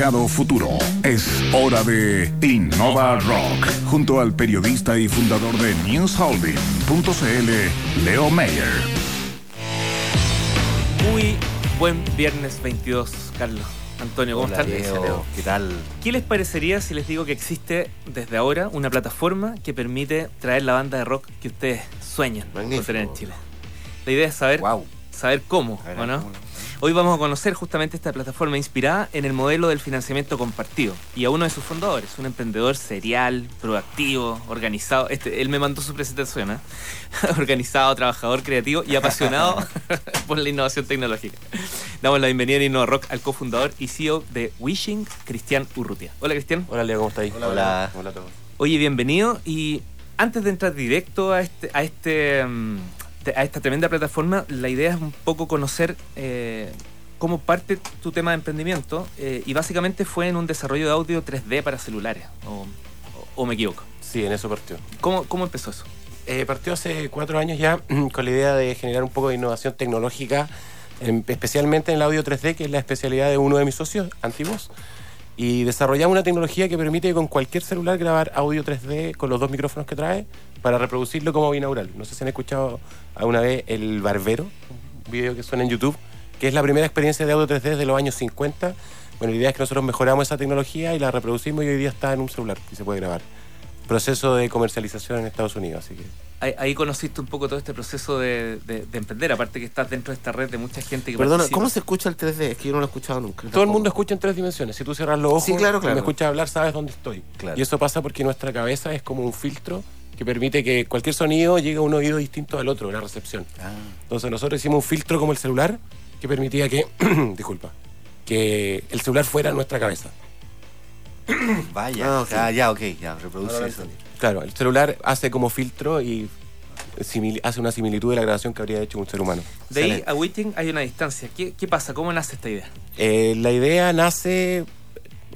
mercado futuro. Es hora de Innova Rock, junto al periodista y fundador de NewsHolding.cl, Leo Mayer. Muy buen viernes 22, Carlos. Antonio, ¿cómo Hola, están? Leo. ¿Qué tal? ¿Qué les parecería si les digo que existe desde ahora una plataforma que permite traer la banda de rock que ustedes sueñan con Magnífico. tener en Chile? La idea es saber, Wow. saber cómo, ver, ¿o no? ¿cómo Hoy vamos a conocer justamente esta plataforma inspirada en el modelo del financiamiento compartido y a uno de sus fundadores, un emprendedor serial, proactivo, organizado. Este, él me mandó su presentación, ¿eh? organizado, trabajador, creativo y apasionado por la innovación tecnológica. Damos la bienvenida en Innova Rock al cofundador y CEO de Wishing, Cristian Urrutia. Hola, Cristian. Hola Leo, ¿cómo estáis? Hola. Hola a todos. Oye, bienvenido. Y antes de entrar directo a este, a este, mm, a esta tremenda plataforma, la idea es un poco conocer eh, cómo parte tu tema de emprendimiento. eh, y básicamente fue en un desarrollo de audio 3D para celulares. O, o- o me equivoco. Sí, en eso partió. ¿Cómo, cómo empezó eso? Eh, partió hace cuatro años ya con la idea de generar un poco de innovación tecnológica, en- especialmente en el audio 3D, que es la especialidad de uno de mis socios antiguos. Y desarrollamos una tecnología que permite con cualquier celular grabar audio 3D con los dos micrófonos que trae para reproducirlo como binaural. No sé si han escuchado alguna vez El Barbero, un video que suena en YouTube, que es la primera experiencia de audio 3D de los años 50. Bueno, la idea es que nosotros mejoramos esa tecnología y la reproducimos y hoy día está en un celular y se puede grabar. Proceso de comercialización en Estados Unidos, así que... Ahí, ahí conociste un poco todo este proceso de, de- de emprender, aparte que estás dentro de esta red de mucha gente que Perdona, participa. ¿cómo se escucha el 3D? Es que yo no lo he escuchado nunca. Todo el mundo escucha en tres dimensiones. Si tú cierras los ojos Sí, claro, y claro. me escuchas hablar, sabes dónde estoy. Claro. Y eso pasa porque nuestra cabeza es como un filtro que permite que cualquier sonido llegue a un oído distinto al otro, la recepción. Ah, Entonces nosotros hicimos un filtro como el celular que permitía que, disculpa, que el celular fuera nuestra cabeza. Vaya, Ah, ok. ah, ya, ok, ya, reproduce eso. Claro, el celular hace como filtro y hace una similitud de la grabación que habría hecho un ser humano. De ahí a Witting hay una distancia. ¿Qué, ¿Qué pasa? ¿Cómo nace esta idea? Eh, la idea nace.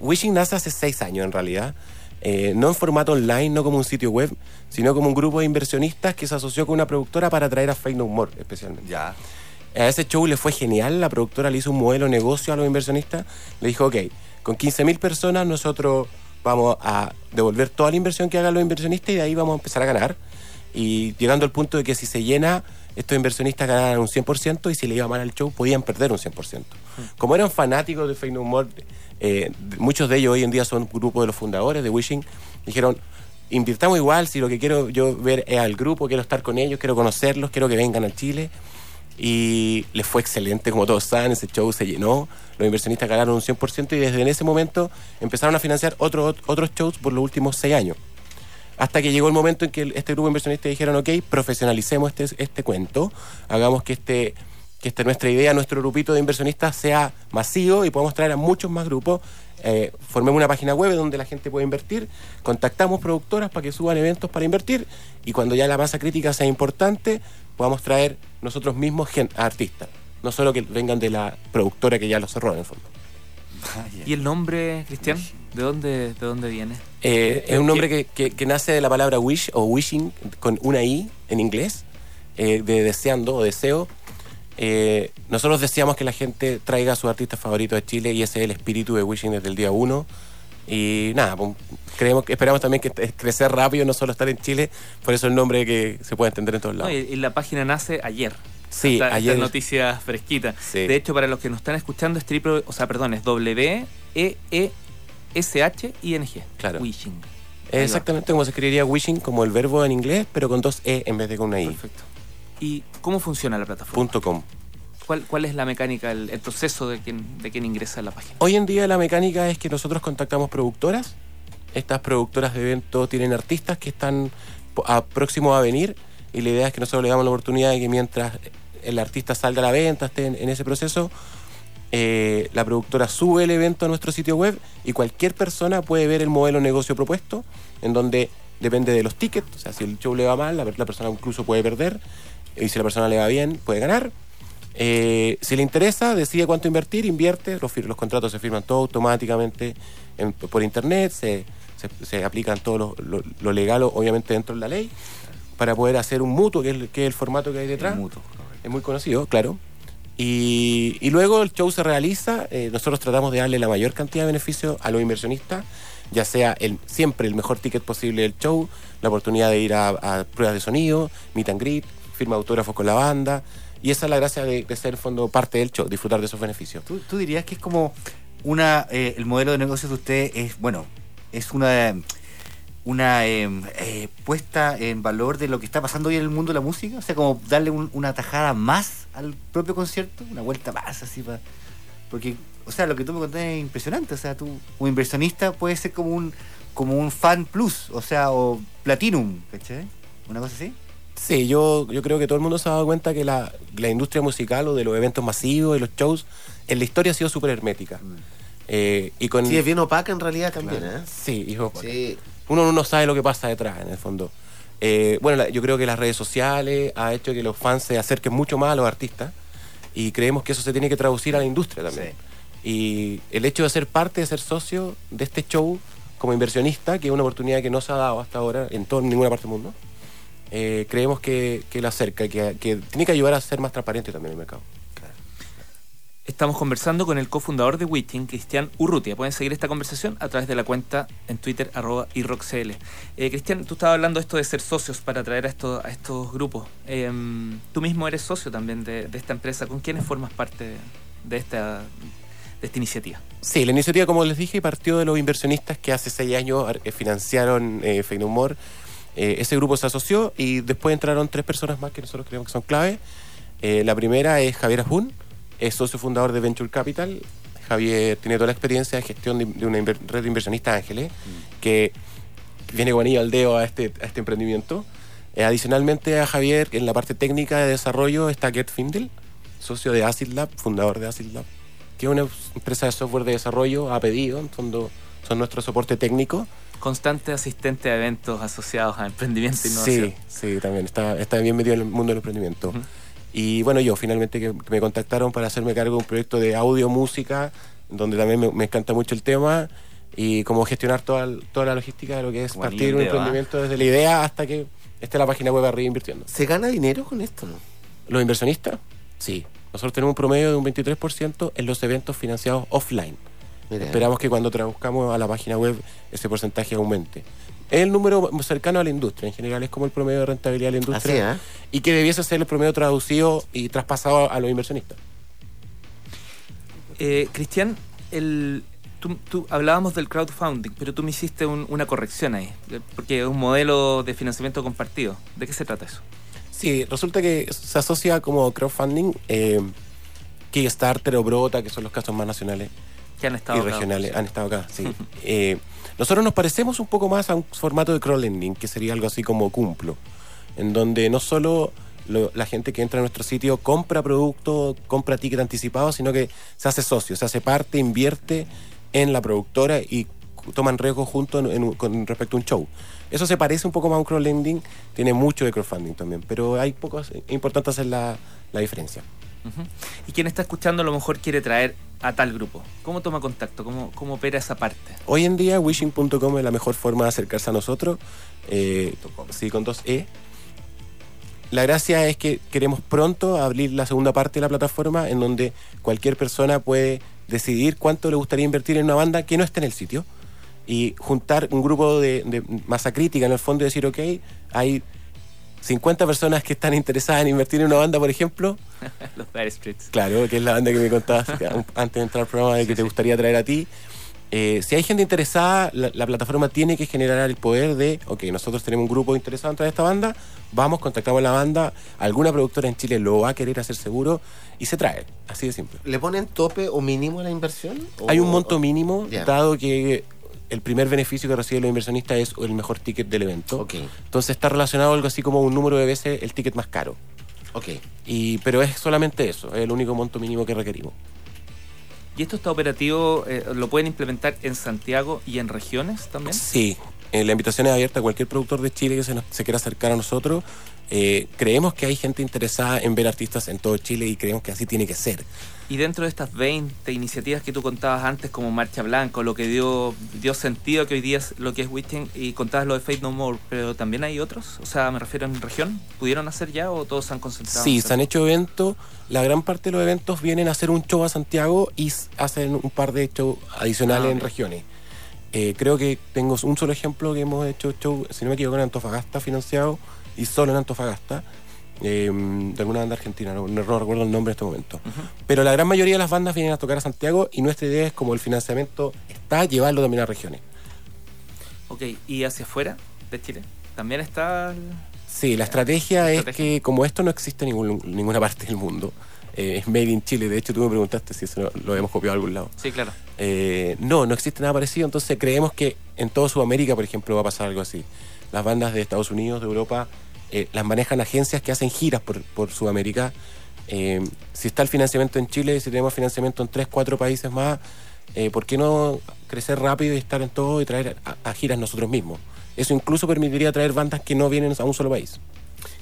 Wishing nace hace seis años en realidad. Eh, no en formato online, no como un sitio web, sino como un grupo de inversionistas que se asoció con una productora para traer a Fake No More, especialmente. Ya, A ese show le fue genial, la productora le hizo un modelo de negocio a los inversionistas, le dijo, ok, con 15.000 personas nosotros vamos a devolver toda la inversión que hagan los inversionistas y de ahí vamos a empezar a ganar. Y llegando al punto de que si se llena, estos inversionistas ganaran un 100% y si le iba mal al show podían perder un 100%. Como eran fanáticos de Fake No More, eh, muchos de ellos hoy en día son grupo de los fundadores de Wishing, dijeron, invirtamos igual, si lo que quiero yo ver es al grupo, quiero estar con ellos, quiero conocerlos, quiero que vengan al Chile. Y les fue excelente, como todos saben, ese show se llenó, los inversionistas ganaron un 100% y desde en ese momento empezaron a financiar otros otros shows por los últimos seis años. Hasta que llegó el momento en que este grupo de inversionistas dijeron, ok, profesionalicemos este, este cuento, hagamos que, este, que este, nuestra idea, nuestro grupito de inversionistas sea masivo y podamos traer a muchos más grupos. Eh, formemos una página web donde la gente puede invertir, contactamos productoras para que suban eventos para invertir y cuando ya la masa crítica sea importante, podamos traer nosotros mismos a artistas. No solo que vengan de la productora que ya lo cerró en el fondo. vaya. ¿Y el nombre, Cristian? ¿De dónde, de dónde viene? Eh, es un nombre que, que- que nace de la palabra wish o wishing con una i en inglés, eh, de deseando o deseo. Eh, nosotros deseamos que la gente traiga a sus artistas favoritos de Chile y ese es el espíritu de Wishing desde el día uno. Y nada, pues, creemos, esperamos también que crecer rápido, no solo estar en Chile, por eso el nombre que se puede entender en todos No, lados. y, y la página nace ayer. Sí, Esta- esta ayer. noticia fresquita. Sí. De hecho, para los que nos están escuchando, es triple, o sea, perdón, es W E E S H I N G. Claro. Wishing. Exactamente como se escribiría wishing, como el verbo en inglés, pero con dos e en vez de con una i. Perfecto. ¿Y cómo funciona la plataforma? Punto com. ¿Cuál, cuál es la mecánica, el, proceso de quien, de quien ingresa a la página? Hoy en día la mecánica es que nosotros contactamos productoras. Estas productoras de eventos tienen artistas que están a- próximos a venir y la idea es que nosotros le damos la oportunidad de que mientras el artista salga a la venta, esté en, ese proceso, eh, la productora sube el evento a nuestro sitio web y cualquier persona puede ver el modelo de negocio propuesto, en donde depende de los tickets, o sea, si el show le va mal, la persona incluso puede perder, y si la persona le va bien, puede ganar. Eh, si le interesa, decide cuánto invertir, invierte, los, contratos se firman todo automáticamente en- por internet, se, se- se aplican todo lo, lo- lo legal, obviamente dentro de la ley, para poder hacer un mutuo, que es el, que es el formato que hay detrás. Mutuo. Es muy conocido, claro. Y, y luego el show se realiza, eh, nosotros tratamos de darle la mayor cantidad de beneficios a los inversionistas, ya sea el, siempre el mejor ticket posible del show, la oportunidad de ir a, a pruebas de sonido, meet and greet, firma de autógrafos con la banda, y esa es la gracia de, de ser fondo parte del show, disfrutar de esos beneficios. ¿Tú, dirías que es como una. eh, el modelo de negocios de usted es, bueno, es una. Una eh, eh, puesta en valor de lo que está pasando hoy en el mundo de la música, o sea, como darle un- una tajada más al propio concierto, una vuelta más así para. Porque, o sea, lo que tú me contaste es impresionante, o sea, tú, un inversionista puede ser como un como un fan plus, o sea, o platinum, ¿cachai? Una cosa así. Sí, yo, yo creo que todo el mundo se ha dado cuenta que la, la industria musical o de los eventos masivos, de los shows, en la historia ha sido súper hermética. Eh, y con, Sí, es bien opaca en realidad también, ¿eh? Sí, hijo, Sí. uno no sabe lo que pasa detrás, en el fondo. Eh, bueno, la- yo creo que las redes sociales ha hecho que los fans se acerquen mucho más a los artistas y creemos que eso se tiene que traducir a la industria también. Y el hecho de ser parte, de ser socio de este show como inversionista, que es una oportunidad que no se ha dado hasta ahora en, todo, en ninguna parte del mundo, eh, creemos que, que lo acerca, que, que tiene que ayudar a ser más transparente también el mercado. Estamos conversando con el cofundador de Witting, Cristian Urrutia. Pueden seguir esta conversación a través de la cuenta en Twitter, arroba iRockCL. Eh, Cristian, tú estabas hablando de esto de ser socios para atraer a, estos a estos grupos. Eh, tú mismo eres socio también de, de esta empresa. ¿Con quiénes formas parte de esta, de esta iniciativa? Sí, la iniciativa, como les dije, partió de los inversionistas que hace seis años eh, financiaron eh, Feinhumor. Eh, ese grupo se asoció y después entraron tres personas más que nosotros creemos que son clave. Eh, la primera es Javier Ajun, es socio fundador de Venture Capital. Javier tiene toda la experiencia de gestión de, de una red de inversionistas ángeles que viene con anillo al dedo a este, a este emprendimiento. Eh, adicionalmente a Javier, en la parte técnica de desarrollo está Gert Findel, socio de Acid Lab, fundador de Acid Lab, que es una empresa de software de desarrollo a pedido, en fondo son nuestro soporte técnico. Constante asistente a eventos asociados a emprendimiento e innovación. Sí, sí, también está, está bien metido en el mundo del emprendimiento. Y bueno, yo finalmente que, que me contactaron para hacerme cargo de un proyecto de audio, música, donde también me, me encanta mucho el tema y cómo gestionar toda, toda la logística de lo que es Como partir un emprendimiento desde la idea hasta que esté la página web arriba invirtiendo. ¿Se gana dinero con esto, no? ¿Los inversionistas? Sí. Nosotros tenemos un promedio de un 23% en los eventos financiados offline. Mira. Esperamos que cuando traduzcamos a la página web ese porcentaje aumente. Es el número cercano a la industria, en general es como el promedio de rentabilidad de la industria Así, ¿eh? y que debiese ser el promedio traducido y traspasado a los inversionistas. Eh, Cristian, el, tú, tú- hablábamos del crowdfunding, pero tú me hiciste un- una corrección ahí, porque es un modelo de financiamiento compartido. ¿De qué se trata eso? Sí, resulta que se asocia como crowdfunding eh, Kickstarter o Brota, que son los casos más nacionales Que han estado y acá. regionales, han estado acá, sí. Eh, nosotros nos parecemos un poco más a un formato de crowdlending, que sería algo así como Cumplo, en donde no solo lo- la gente que entra a nuestro sitio compra producto, compra ticket anticipado, sino que se hace socio, se hace parte, invierte en la productora y toman riesgos juntos con respecto a un show. Eso se parece un poco más a un crowdlending, tiene mucho de crowdfunding también, pero hay pocos, es importante hacer la, la diferencia. Y quien está escuchando a lo mejor quiere traer a tal grupo. ¿Cómo toma contacto? ¿Cómo, cómo opera esa parte? Hoy en día wishing.com es la mejor forma de acercarse a nosotros, eh, sí, con dos E. La gracia es que queremos pronto abrir la segunda parte de la plataforma en donde cualquier persona puede decidir cuánto le gustaría invertir en una banda que no esté en el sitio y juntar un grupo de, de masa crítica en el fondo y decir, ok, hay 50 personas que están interesadas en invertir en una banda, por ejemplo, Los Dire Streets. Claro, que es la banda que me contabas antes de entrar al programa de que te gustaría traer a ti. Eh, si hay gente interesada, la, la plataforma tiene que generar el poder de, ok, nosotros tenemos un grupo interesado en traer esta banda, vamos, contactamos a la banda, alguna productora en Chile lo va a querer hacer seguro y se trae, así de simple. ¿Le ponen tope o mínimo a la inversión? ¿O- Hay un monto mínimo, dado que el primer beneficio que recibe el inversionista es el mejor ticket del evento. Ok, Entonces está relacionado algo así como un número de veces el ticket más caro. ok. Y, pero es solamente eso, es el único monto mínimo que requerimos. ¿Y esto está operativo? eh, ¿Lo pueden implementar en Santiago y en regiones también? Sí, eh, la invitación es abierta a cualquier productor de Chile que se, nos- se quiera acercar a nosotros. Eh, creemos que hay gente interesada en ver artistas en todo Chile y creemos que así tiene que ser. Y dentro de estas 20 iniciativas que tú contabas antes, como Marcha Blanca, lo que dio, dio sentido que hoy día es lo que es Witting, y contabas lo de Fate No More, pero también hay otros, o sea, me refiero en región, ¿pudieron hacer ya o todos se han concentrado? Sí, se han hecho eventos. La gran parte de los eventos vienen a hacer un show a Santiago y hacen un par de shows adicionales Ah, en regiones. Eh, creo que tengo un solo ejemplo que hemos hecho show, si no me equivoco, en Antofagasta financiado y solo en Antofagasta. Eh, de alguna banda argentina, no, no recuerdo el nombre en este momento. Pero la gran mayoría de las bandas vienen a tocar a Santiago y nuestra idea es como el financiamiento está, llevarlo también a regiones. Ok, ¿y hacia afuera de Chile? ¿También está...? el- Sí, la estrategia es Estrategia. que como esto no existe en ningún- ninguna parte del mundo, eh, es made in Chile, de hecho tú me preguntaste si eso lo, lo hemos copiado a algún lado. Sí, claro. Eh, no, no existe nada parecido, entonces creemos que en toda Sudamérica, por ejemplo, va a pasar algo así. Las bandas de Estados Unidos, de Europa, eh, las manejan agencias que hacen giras por, por Sudamérica. Eh, si está el financiamiento en Chile, si tenemos financiamiento en tres, cuatro países más, eh, ¿por qué no crecer rápido y estar en todo y traer a, giras nosotros mismos? Eso incluso permitiría traer bandas que no vienen a un solo país.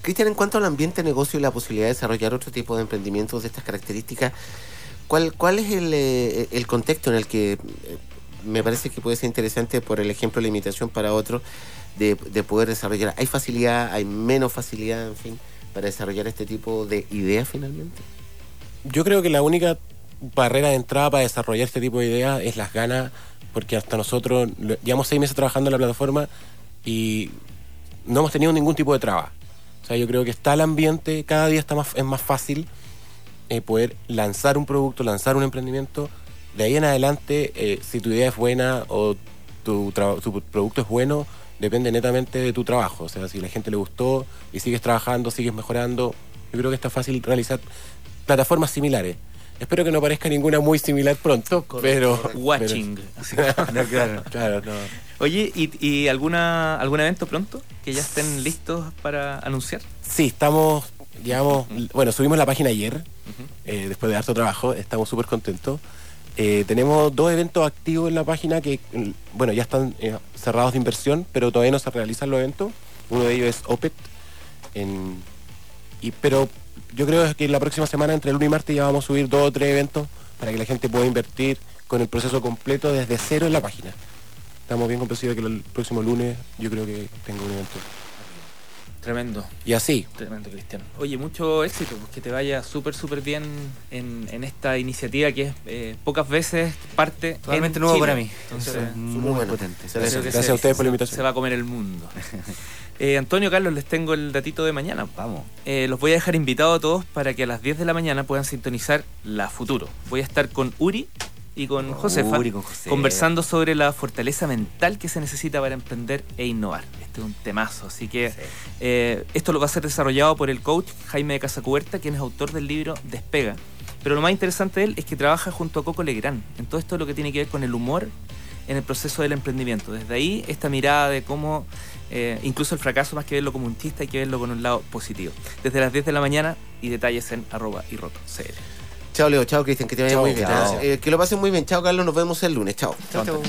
Cristian, en cuanto al ambiente de negocio y la posibilidad de desarrollar otro tipo de emprendimientos de estas características, ¿cuál, cuál es el, el contexto en el que me parece que puede ser interesante por el ejemplo de la imitación para otros de, de poder desarrollar? ¿Hay facilidad, hay menos facilidad, en fin, para desarrollar este tipo de ideas finalmente? Yo creo que la única barrera de entrada para desarrollar este tipo de ideas es las ganas, porque hasta nosotros llevamos seis meses trabajando en la plataforma y no hemos tenido ningún tipo de traba. O sea, yo creo que está el ambiente, cada día está más, es más fácil eh, poder lanzar un producto, lanzar un emprendimiento. De ahí en adelante, eh, si tu idea es buena o tu, tu producto es bueno, depende netamente de tu trabajo. O sea, si la gente le gustó y sigues trabajando, sigues mejorando, yo creo que está fácil realizar plataformas similares. Espero que no parezca ninguna muy similar pronto, pero... Watching. No, claro. pero- claro, no. Oye, ¿y, y alguna, algún evento pronto que ya estén listos para anunciar? Sí, estamos, digamos, bueno, subimos la página ayer, eh, después de harto trabajo, estamos súper contentos. Eh, tenemos dos eventos activos en la página que, bueno, ya están eh, cerrados de inversión, pero todavía no se realizan los eventos. Uno de ellos es OPET, pero yo creo que la próxima semana, entre el lunes y martes, ya vamos a subir dos o tres eventos para que la gente pueda invertir con el proceso completo desde cero en la página. Estamos bien convencidos de que el próximo lunes yo creo que tengo un evento. Tremendo. Y así, Tremendo, Cristian. Oye, mucho éxito, pues que te vaya súper, súper bien en, en esta iniciativa que es eh, pocas veces parte. Totalmente en nuevo Chile. para mí. Entonces, Entonces, muy muy bueno. potente. Gracias se- a ustedes por la se- invitación. Se va a comer el mundo. Eh, Antonio, Carlos, les tengo el datito de mañana. Vamos. Eh, los voy a dejar invitados a todos para que a las 10 de la mañana puedan sintonizar La Futuro. Voy a estar con Uri y con Josefa Uri, con Josefa. conversando sobre la fortaleza mental que se necesita para emprender e innovar. Este es un temazo, así que Sí. eh, esto lo va a ser desarrollado por el coach Jaime de Casacuberta, quien es autor del libro Despega. Pero lo más interesante de él es que trabaja junto a Coco Legrand en todo esto lo que tiene que ver con el humor en el proceso del emprendimiento. Desde ahí, esta mirada de cómo eh, incluso el fracaso, más que verlo como un chiste, hay que verlo con un lado positivo. Desde las 10 de la mañana y detalles en arroba y roto CL. Chao, Leo. Chao, Cristian. Que te vaya Chao, muy bien. Eh, que lo pasen muy bien. Chao, Carlos. Nos vemos el lunes. Chao. Chao, chao.